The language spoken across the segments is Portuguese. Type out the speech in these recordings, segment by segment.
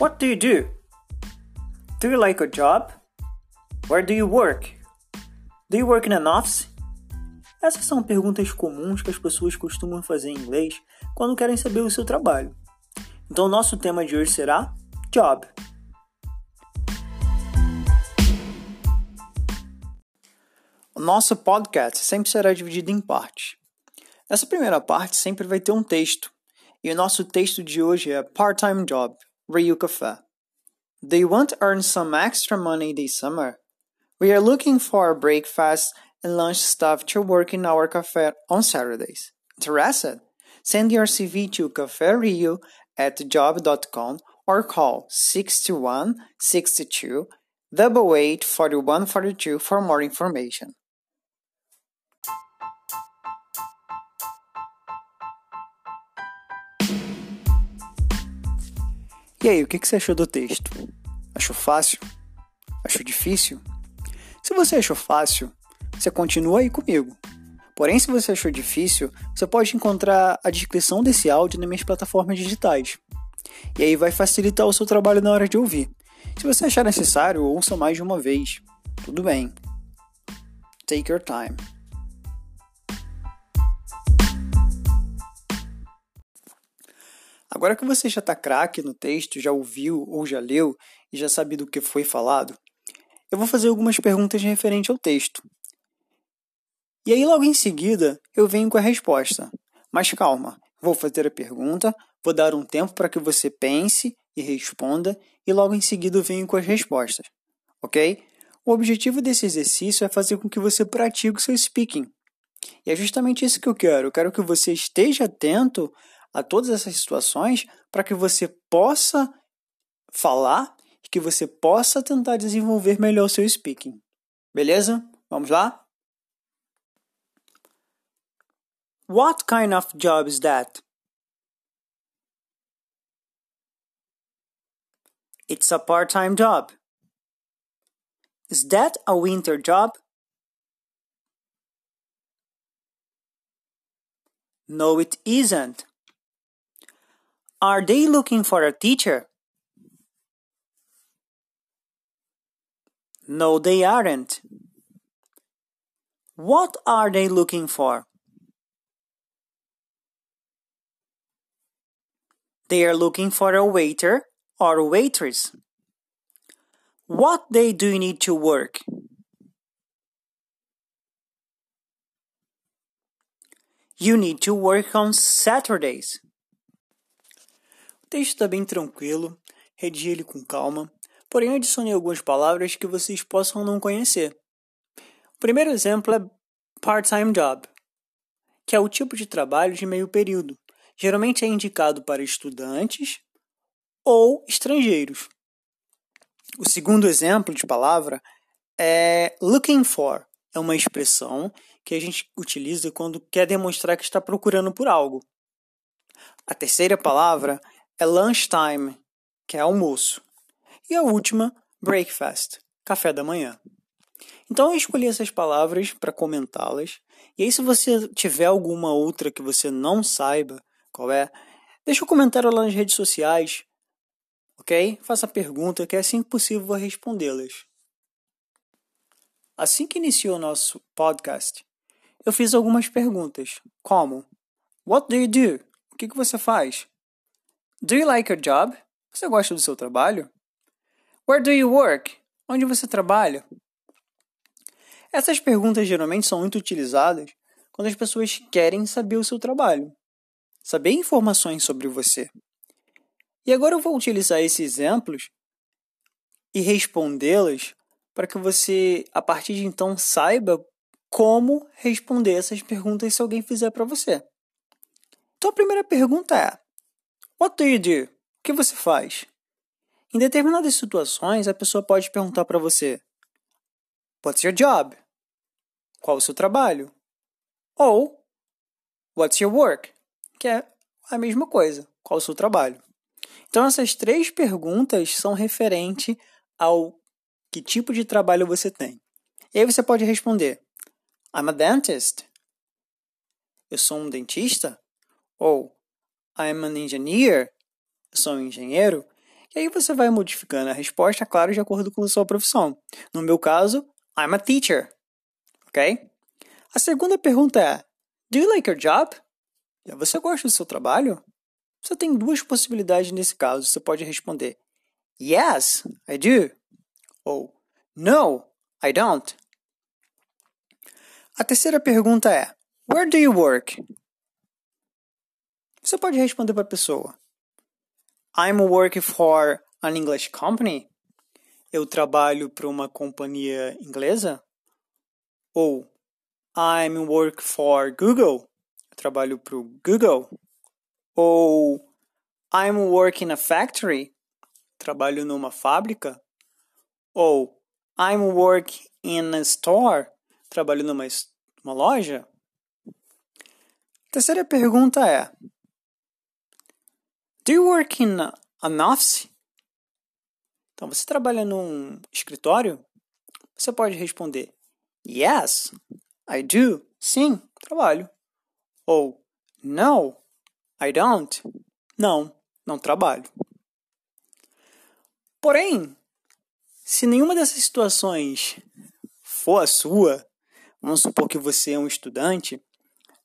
What do you do? Do you like your job? Where do you work? Do you work in an office? Essas são perguntas comuns que as pessoas costumam fazer em inglês quando querem saber o seu trabalho. Então, nosso tema de hoje será Job. O nosso podcast sempre será dividido em partes. Essa primeira parte sempre vai ter um texto, e o nosso texto de hoje é Part-Time Job, Café. Do you want to earn some extra money this summer? We are looking for breakfast and lunch staff to work in our cafe on Saturdays. Interested? Send your CV to caferio at job.com or call 61 62 88 41 42 for more information. E aí, o que você achou do texto? Achou fácil? Achou difícil? Se você achou fácil, você continua aí comigo. Porém, se você achou difícil, você pode encontrar a descrição desse áudio nas minhas plataformas digitais. E aí vai facilitar o seu trabalho na hora de ouvir. Se você achar necessário, ouça mais de uma vez. Tudo bem. Take your time. Agora que você já está craque no texto, já ouviu ou já leu e já sabe do que foi falado, eu vou fazer algumas perguntas referente ao texto. E aí, logo em seguida, eu venho com a resposta. Mas calma, vou fazer a pergunta, vou dar um tempo para que você pense e responda, e logo em seguida eu venho com as respostas. Ok? O objetivo desse exercício é fazer com que você pratique o seu speaking. E é justamente isso que eu quero. Eu quero que você esteja atento a todas essas situações para que você possa falar e que você possa tentar desenvolver melhor o seu speaking. Beleza? Vamos lá? What kind of job is that? It's a part-time job. Is that a winter job? No, it isn't. Are they looking for a teacher? No, they aren't. What are they looking for? They are looking for a waiter or a waitress. What day do you need to work? You need to work on Saturdays. Texto está bem tranquilo, redigi ele com calma, porém adicionei algumas palavras que vocês possam não conhecer. O primeiro exemplo é part-time job, que é o tipo de trabalho de meio período. Geralmente é indicado para estudantes ou estrangeiros. O segundo exemplo de palavra é looking for. É uma expressão que a gente utiliza quando quer demonstrar que está procurando por algo. A terceira palavra é lunchtime, que é almoço. E a última, breakfast, café da manhã. Então eu escolhi essas palavras para comentá-las. E aí, se você tiver alguma outra que você não saiba qual é, deixa um comentário lá nas redes sociais, ok? Faça a pergunta, que é assim que possível vou respondê-las. Assim que iniciou o nosso podcast, eu fiz algumas perguntas, como What do you do? O que, que você faz? Do you like your job? Você gosta do seu trabalho? Where do you work? Onde você trabalha? Essas perguntas geralmente são muito utilizadas quando as pessoas querem saber o seu trabalho, saber informações sobre você. E agora eu vou utilizar esses exemplos e respondê-las para que você, a partir de então, saiba como responder essas perguntas se alguém fizer para você. Então a primeira pergunta é: What do you do? O que você faz? Em determinadas situações, a pessoa pode perguntar para você: What's your job? Qual o seu trabalho? Ou What's your work? Que é a mesma coisa. Qual o seu trabalho? Então, essas três perguntas são referentes ao que tipo de trabalho você tem. E aí você pode responder: I'm a dentist. Eu sou um dentista. Ou I'm an engineer. Eu sou um engenheiro. E aí você vai modificando a resposta, claro, de acordo com a sua profissão. No meu caso, I'm a teacher. Ok? A segunda pergunta é: Do you like your job? Você gosta do seu trabalho? Você tem duas possibilidades nesse caso. Você pode responder Yes, I do. Ou No, I don't. A terceira pergunta é Where do you work? Você pode responder para a pessoa I'm working for an English company. Eu trabalho para uma companhia inglesa. Ou I'm working for Google. Eu trabalho para o Google. Ou I'm working in a factory. Trabalho numa fábrica. Ou I'm working in a store. Trabalho numa uma loja. A terceira pergunta é: Do you work in an office? Então, você trabalha num escritório? Você pode responder Yes, I do. Sim, trabalho. Ou No, I don't. Não, não trabalho. Porém, se nenhuma dessas situações for a sua, vamos supor que você é um estudante,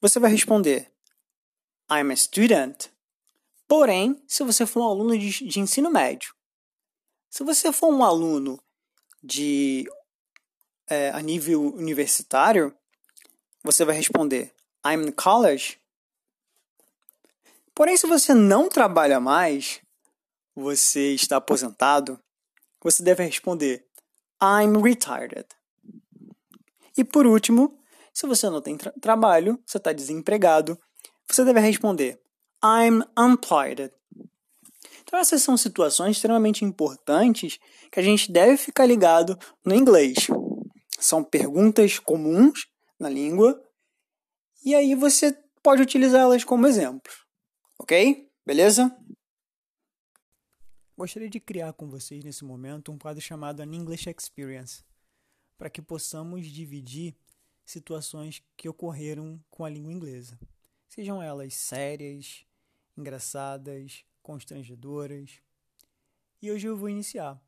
você vai responder I'm a student. Porém, se você for um aluno de, de ensino médio, se você for um aluno de é, a nível universitário, você vai responder I'm in college. Porém, se você não trabalha mais, você está aposentado, você deve responder I'm retired. E por último, se você não tem tra trabalho, você está desempregado, você deve responder I'm unemployed. Então essas são situações extremamente importantes que a gente deve ficar ligado no inglês. São perguntas comuns na língua e aí você pode utilizá-las como exemplo. Ok? Beleza? Gostaria de criar com vocês nesse momento um quadro chamado An English Experience, para que possamos dividir situações que ocorreram com a língua inglesa, sejam elas sérias, engraçadas, constrangedoras. E hoje eu vou iniciar.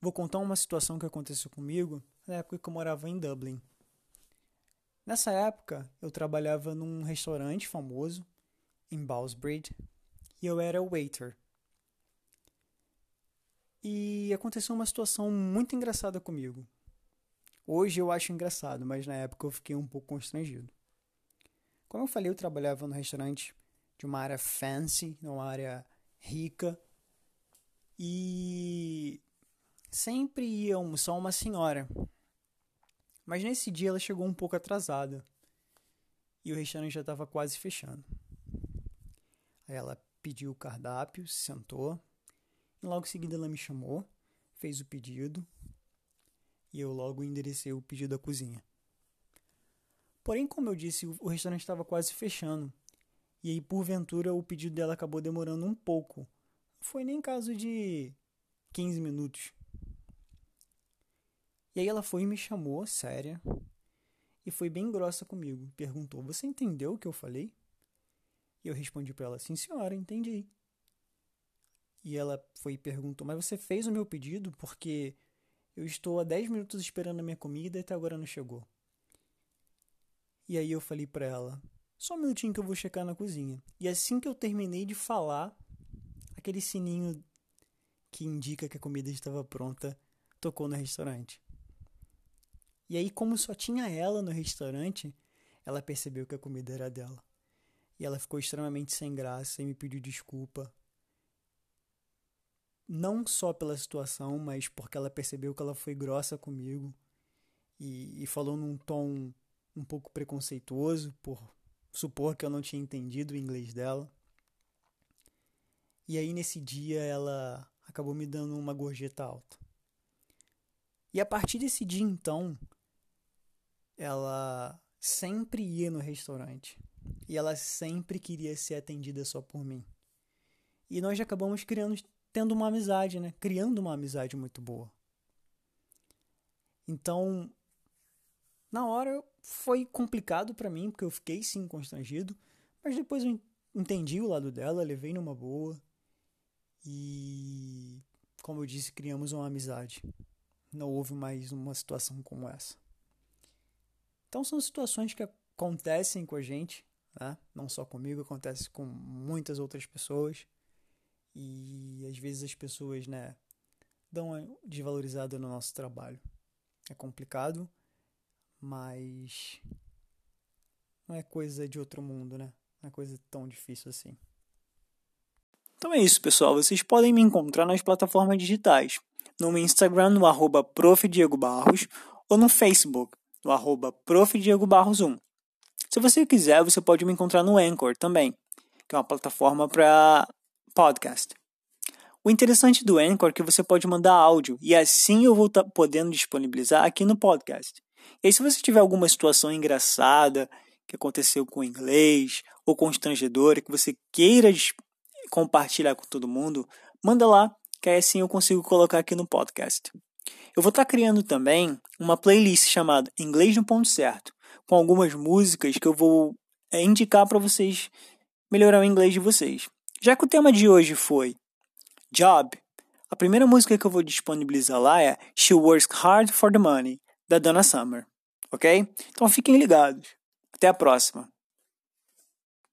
Vou contar uma situação que aconteceu comigo na época que eu morava em Dublin. Nessa época, eu trabalhava num restaurante famoso em Ballsbridge e eu era waiter. E aconteceu uma situação muito engraçada comigo. Hoje eu acho engraçado, mas na época eu fiquei um pouco constrangido. Como eu falei, eu trabalhava no restaurante de uma área fancy, numa área rica. E sempre ia almoçar uma senhora. Mas nesse dia ela chegou um pouco atrasada. E o restaurante já estava quase fechando. Aí ela pediu o cardápio, se sentou. E logo em seguida ela me chamou, fez o pedido. E eu logo enderecei o pedido à cozinha. Porém, como eu disse, o restaurante estava quase fechando. E aí, porventura, o pedido dela acabou demorando um pouco. Não foi nem caso de 15 minutos. E aí ela foi e me chamou, séria, e foi bem grossa comigo. Perguntou: Você entendeu o que eu falei? E eu respondi para ela: Sim, senhora, entendi. E ela foi e perguntou: Mas você fez o meu pedido? Porque eu estou há 10 minutos esperando a minha comida e até agora não chegou. E aí eu falei para ela: só um minutinho que eu vou checar na cozinha. E assim que eu terminei de falar, aquele sininho que indica que a comida estava pronta tocou no restaurante. E aí, como só tinha ela no restaurante, ela percebeu que a comida era dela. E ela ficou extremamente sem graça e me pediu desculpa. Não só pela situação, mas porque ela percebeu que ela foi grossa comigo e, e falou num tom um pouco preconceituoso por supor que eu não tinha entendido o inglês dela. E aí nesse dia ela acabou me dando uma gorjeta alta. E a partir desse dia então, ela sempre ia no restaurante e ela sempre queria ser atendida só por mim. E nós acabamos criando tendo uma amizade, né? Criando uma amizade muito boa. Então, na hora foi complicado para mim, porque eu fiquei sim constrangido, mas depois eu entendi o lado dela, levei numa boa. e, como eu disse, criamos uma amizade. Não houve mais uma situação como essa. Então são situações que acontecem com a gente, né? não só comigo, acontece com muitas outras pessoas. E às vezes as pessoas né, dão desvalorizada no nosso trabalho. É complicado, mas não é coisa de outro mundo, né? Não é coisa tão difícil assim. Então é isso, pessoal. Vocês podem me encontrar nas plataformas digitais. No Instagram, no arroba Barros, ou no Facebook, no arroba 1. Se você quiser, você pode me encontrar no Anchor também, que é uma plataforma para podcast. O interessante do Anchor é que você pode mandar áudio e assim eu vou estar tá podendo disponibilizar aqui no podcast. E aí, se você tiver alguma situação engraçada que aconteceu com o inglês ou constrangedora que você queira compartilhar com todo mundo, manda lá, que aí assim eu consigo colocar aqui no podcast. Eu vou estar criando também uma playlist chamada Inglês no Ponto Certo, com algumas músicas que eu vou é, indicar para vocês melhorar o inglês de vocês. Já que o tema de hoje foi Job, a primeira música que eu vou disponibilizar lá é She Works Hard for the Money, da Donna Summer. Ok? Então fiquem ligados. Até a próxima.